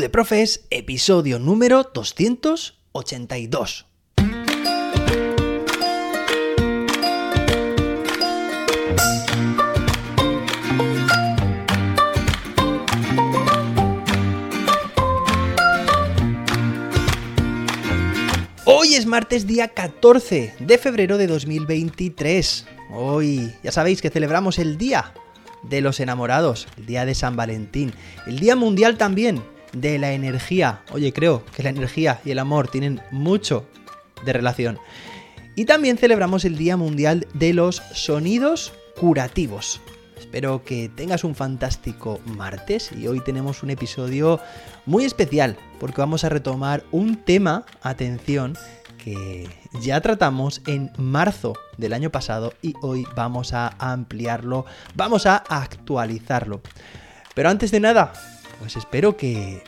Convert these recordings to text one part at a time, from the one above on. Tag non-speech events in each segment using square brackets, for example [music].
De Profes, episodio número 282. Hoy es martes día 14 de febrero de 2023. Hoy ya sabéis que celebramos el Día de los Enamorados, el Día de San Valentín, el Día Mundial también de la Energía. Oye, creo que la energía y el amor tienen mucho de relación. Y también celebramos el Día Mundial de los Sonidos Curativos. Espero que tengas un fantástico martes y hoy tenemos un episodio muy especial porque vamos a retomar un tema, atención, que ya tratamos en marzo del año pasado y hoy vamos a ampliarlo, vamos a actualizarlo. Pero antes de nada, pues espero que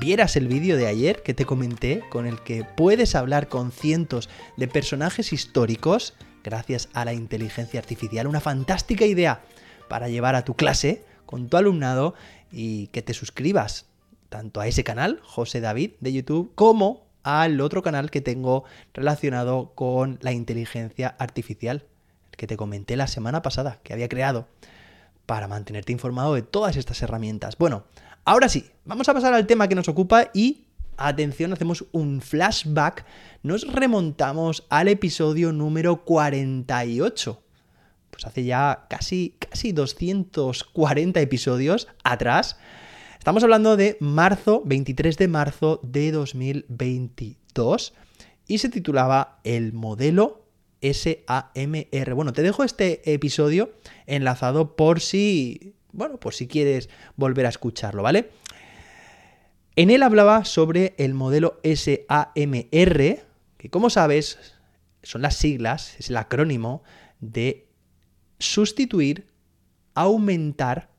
vieras el vídeo de ayer que te comenté con el que puedes hablar con cientos de personajes históricos gracias a la inteligencia artificial. Una fantástica idea para llevar a tu clase con tu alumnado y que te suscribas tanto a ese canal, José David de YouTube, como al otro canal que tengo relacionado con la inteligencia artificial, el que te comenté la semana pasada, que había creado para mantenerte informado de todas estas herramientas. Bueno, ahora sí, vamos a pasar al tema que nos ocupa y atención, hacemos un flashback, nos remontamos al episodio número 48 pues hace ya casi, casi 240 episodios atrás. Estamos hablando de marzo, 23 de marzo de 2022 y se titulaba El modelo SAMR. Bueno, te dejo este episodio enlazado por si, bueno, por si quieres volver a escucharlo, ¿vale? En él hablaba sobre el modelo SAMR, que como sabes son las siglas, es el acrónimo de sustituir, aumentar,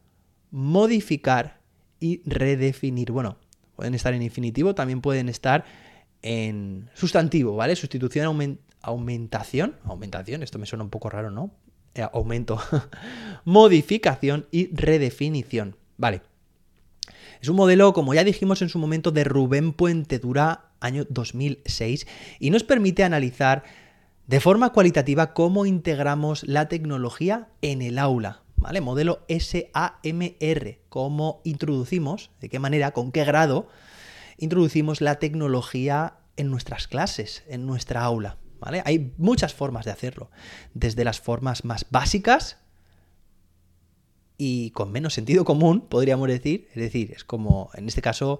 modificar y redefinir. Bueno, pueden estar en infinitivo, también pueden estar en sustantivo, ¿vale? Sustitución, aumentación, aumentación, esto me suena un poco raro, ¿no? Eh, aumento, [laughs] modificación y redefinición, ¿vale? Es un modelo, como ya dijimos en su momento, de Rubén Puente Dura, año 2006, y nos permite analizar de forma cualitativa cómo integramos la tecnología en el aula. ¿Vale? Modelo SAMR, cómo introducimos, de qué manera, con qué grado introducimos la tecnología en nuestras clases, en nuestra aula. Hay muchas formas de hacerlo, desde las formas más básicas y con menos sentido común, podríamos decir. Es decir, es como, en este caso,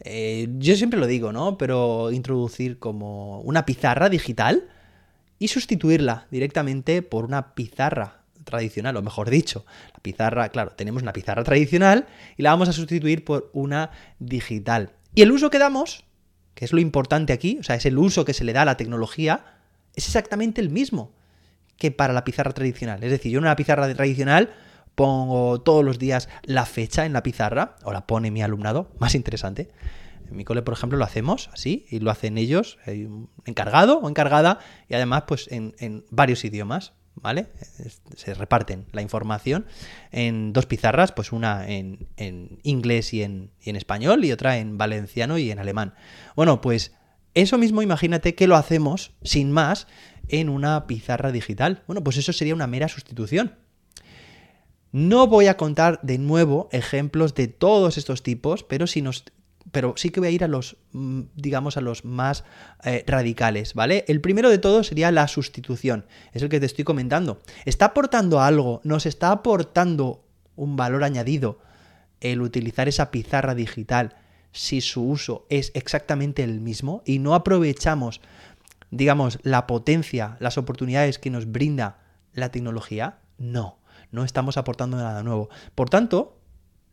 eh, yo siempre lo digo, ¿no? Pero introducir como una pizarra digital y sustituirla directamente por una pizarra tradicional, o mejor dicho, la pizarra, claro, tenemos una pizarra tradicional y la vamos a sustituir por una digital. Y el uso que damos, que es lo importante aquí, o sea, es el uso que se le da a la tecnología, es exactamente el mismo que para la pizarra tradicional. Es decir, yo en una pizarra tradicional pongo todos los días la fecha en la pizarra, o la pone mi alumnado, [laughs] más interesante. En mi cole, por ejemplo, lo hacemos así y lo hacen ellos, encargado o encargada, y además, pues en, varios idiomas, ¿vale? Se reparten la información en dos pizarras, pues una en, inglés y en, y en español y otra en valenciano y en alemán. Bueno, pues eso mismo imagínate que lo hacemos sin más en una pizarra digital. Bueno, pues eso sería una mera sustitución. No voy a contar de nuevo ejemplos de todos estos tipos, pero si nos pero sí que voy a ir a los, mm, digamos, a los más eh, radicales, ¿vale? El primero de todos sería la sustitución, es el que te estoy comentando. ¿Está aportando algo? ¿Nos está aportando un valor añadido el utilizar esa pizarra digital si su uso es exactamente el mismo y no aprovechamos, digamos, la potencia, las oportunidades que nos brinda la tecnología? No, no estamos aportando nada nuevo. Por tanto,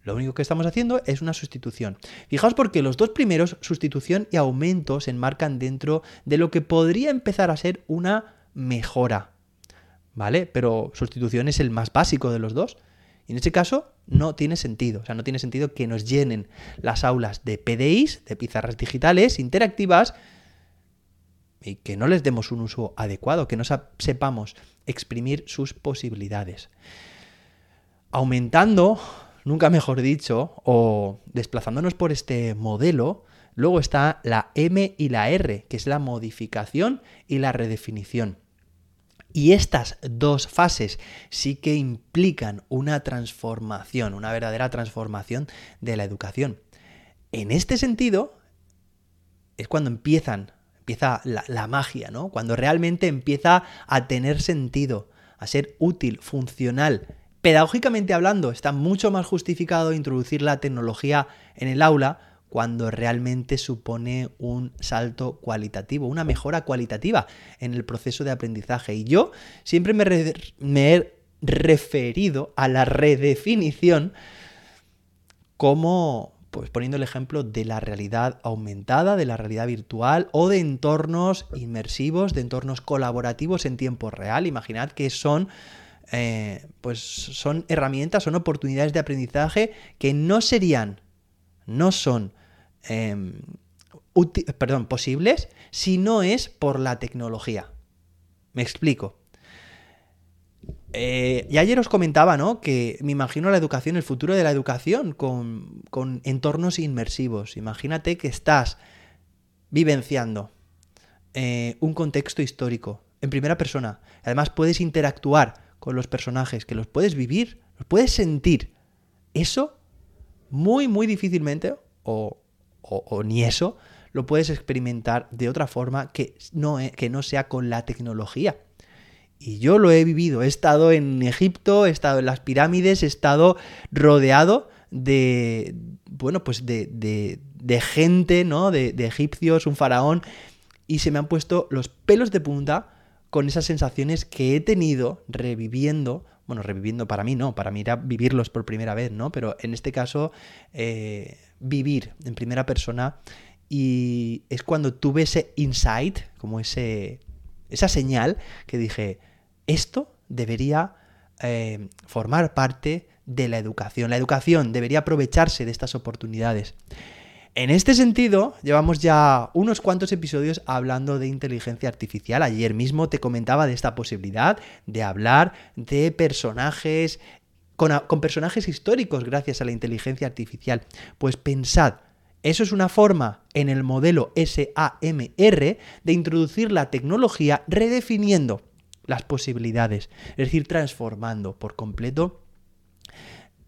lo único que estamos haciendo es una sustitución. Fijaos porque los dos primeros, sustitución y aumento, se enmarcan dentro de lo que podría empezar a ser una mejora. ¿Vale? Pero sustitución es el más básico de los dos. Y en este caso no tiene sentido. O sea, no tiene sentido que nos llenen las aulas de PDIs, de pizarras digitales, interactivas, y que no les demos un uso adecuado, que no sepamos exprimir sus posibilidades. Aumentando nunca mejor dicho, o desplazándonos por este modelo, luego está la M y la R, que es la modificación y la redefinición. Y estas dos fases sí que implican una transformación, una verdadera transformación de la educación. En este sentido, es cuando empiezan, empieza la, magia, ¿no? Cuando realmente empieza a tener sentido, a ser útil, funcional. Pedagógicamente hablando, está mucho más justificado introducir la tecnología en el aula cuando realmente supone un salto cualitativo, una mejora cualitativa en el proceso de aprendizaje. Y yo siempre me, he referido a la redefinición como pues poniendo el ejemplo de la realidad aumentada, de la realidad virtual o de entornos inmersivos, de entornos colaborativos en tiempo real. Imaginad que son, eh, pues son herramientas, son oportunidades de aprendizaje que no serían, no son Em, posibles si no es por la tecnología. Me explico. Eh, y ayer os comentaba, ¿no? Que me imagino la educación, el futuro de la educación con, con entornos inmersivos. Imagínate que estás vivenciando eh, un contexto histórico en primera persona. Además puedes interactuar con los personajes, que los puedes vivir, los puedes sentir. Eso muy, muy difícilmente, o o, ni eso, lo puedes experimentar de otra forma que no, e, que no sea con la tecnología. Y yo lo he vivido, he estado en Egipto, he estado en las pirámides, he estado rodeado de, bueno, pues de, de, gente, ¿no? De, de, egipcios, un faraón, y se me han puesto los pelos de punta con esas sensaciones que he tenido reviviendo, bueno, reviviendo para mí no, para mí era vivirlos por primera vez, ¿no? Pero en este caso, eh, vivir en primera persona y es cuando tuve ese insight, como ese, esa señal que dije, esto debería eh, formar parte de la educación. La educación debería aprovecharse de estas oportunidades. En este sentido, llevamos ya unos cuantos episodios hablando de inteligencia artificial. Ayer mismo te comentaba de esta posibilidad de hablar de personajes con, personajes históricos gracias a la inteligencia artificial. Pues pensad, eso es una forma en el modelo SAMR de introducir la tecnología redefiniendo las posibilidades, es decir, transformando por completo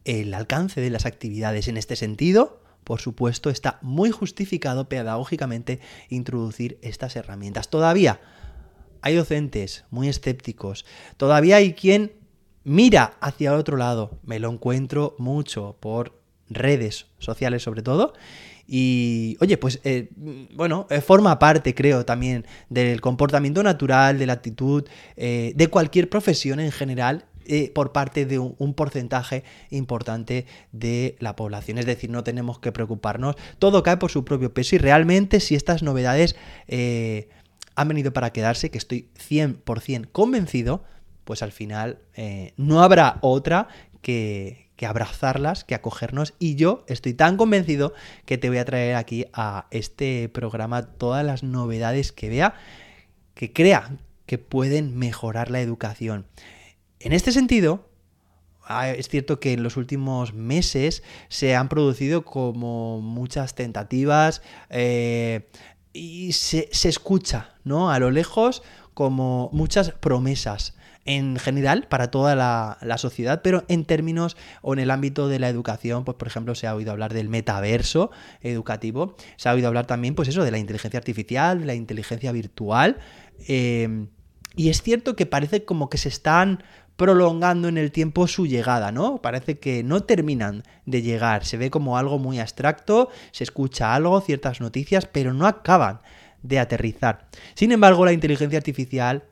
el alcance de las actividades. En este sentido, por supuesto, está muy justificado pedagógicamente introducir estas herramientas. Todavía hay docentes muy escépticos, todavía hay quien mira hacia otro lado. Me lo encuentro mucho por redes sociales sobre todo. Y oye, pues eh, bueno, eh, forma parte, creo, también del comportamiento natural, de la actitud, eh, de cualquier profesión en general, por parte de un, porcentaje importante de la población. Es decir, no tenemos que preocuparnos. Todo cae por su propio peso y realmente si estas novedades han venido para quedarse, que estoy 100% convencido, pues al final eh, no habrá otra que abrazarlas, que acogernos. Y yo estoy tan convencido que te voy a traer aquí a este programa todas las novedades que vea, que crea que pueden mejorar la educación. En este sentido, ah, es cierto que en los últimos meses se han producido como muchas tentativas eh, y se, se, escucha, ¿no? A lo lejos como muchas promesas en general para toda la, sociedad, pero en términos o en el ámbito de la educación, pues por ejemplo se ha oído hablar del metaverso educativo, se ha oído hablar también pues eso de la inteligencia artificial, de la inteligencia virtual, em, y es cierto que parece como que se están prolongando en el tiempo su llegada, ¿no? Parece que no terminan de llegar, se ve como algo muy abstracto, se escucha algo, ciertas noticias, pero no acaban de aterrizar. Sin embargo, la inteligencia artificial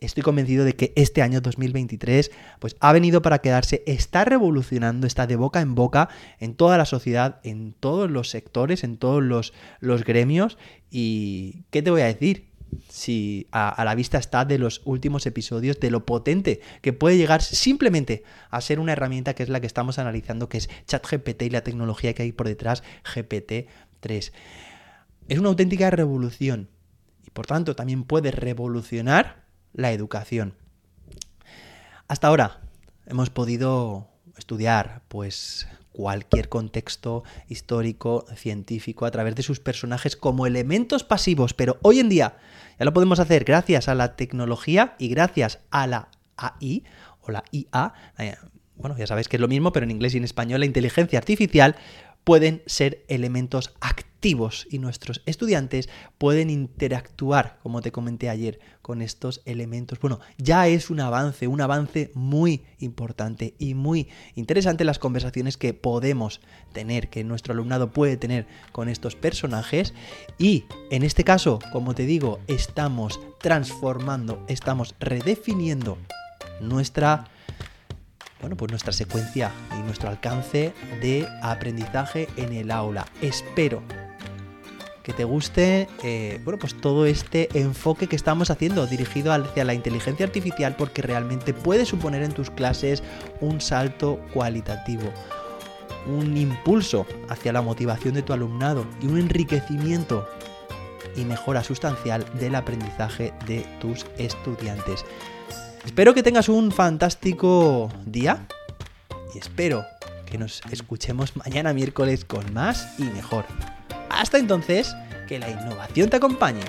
estoy convencido de que este año 2023 pues ha venido para quedarse, está revolucionando, está de boca en boca en toda la sociedad, en todos los sectores, en todos los, los gremios y ¿qué te voy a decir? Si a, la vista está de los últimos episodios, de lo potente que puede llegar simplemente a ser una herramienta que es la que estamos analizando, que es ChatGPT y la tecnología que hay por detrás, GPT-3. Es una auténtica revolución y por tanto también puede revolucionar la educación. Hasta ahora hemos podido estudiar pues cualquier contexto histórico, científico, a través de sus personajes como elementos pasivos, pero hoy en día ya lo podemos hacer gracias a la tecnología y gracias a la AI o la IA, eh, bueno, ya sabéis que es lo mismo, pero en inglés y en español, la inteligencia artificial pueden ser elementos activos y nuestros estudiantes pueden interactuar, como te comenté ayer, con estos elementos. Bueno, ya es un avance, un avance muy importante y muy interesante las conversaciones que podemos tener, que nuestro alumnado puede tener con estos personajes y en este caso, como te digo, estamos transformando, estamos redefiniendo nuestra bueno, pues nuestra secuencia y nuestro alcance de aprendizaje en el aula. Espero que te guste eh, bueno, pues todo este enfoque que estamos haciendo dirigido hacia la inteligencia artificial porque realmente puede suponer en tus clases un salto cualitativo, un impulso hacia la motivación de tu alumnado y un enriquecimiento y mejora sustancial del aprendizaje de tus estudiantes. Espero que tengas un fantástico día y espero que nos escuchemos mañana miércoles con más y mejor. Hasta entonces, que la innovación te acompañe.